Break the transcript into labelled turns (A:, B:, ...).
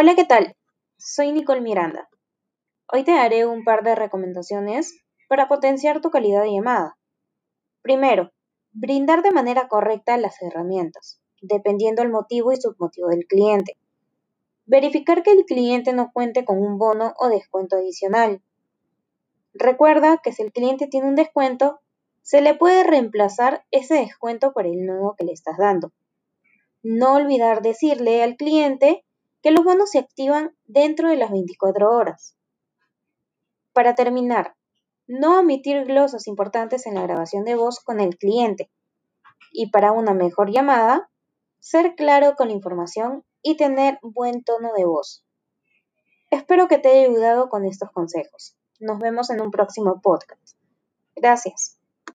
A: Hola, ¿qué tal? Soy Nicole Miranda. Hoy te daré un par de recomendaciones para potenciar tu calidad de llamada. Primero, brindar de manera correcta las herramientas, dependiendo el motivo y submotivo del cliente. Verificar que el cliente no cuente con un bono o descuento adicional. Recuerda que si el cliente tiene un descuento, se le puede reemplazar ese descuento por el nuevo que le estás dando. No olvidar decirle al cliente que los bonos se activan dentro de las 24 horas. Para terminar, no omitir glosas importantes en la grabación de voz con el cliente. Y para una mejor llamada, ser claro con la información y tener buen tono de voz. Espero que te haya ayudado con estos consejos. Nos vemos en un próximo podcast. Gracias.